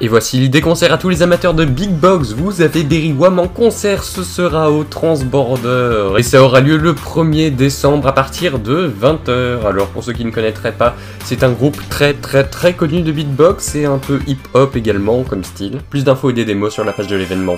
Et voici l'idée concert à tous les amateurs de Big Box. Vous avez Berry Wham en concert, ce sera au Transborder. Et ça aura lieu le 1er décembre à partir de 20h. Alors pour ceux qui ne connaîtraient pas, c'est un groupe très très très connu de beatbox et un peu hip-hop également comme style. Plus d'infos et des démos sur la page de l'événement.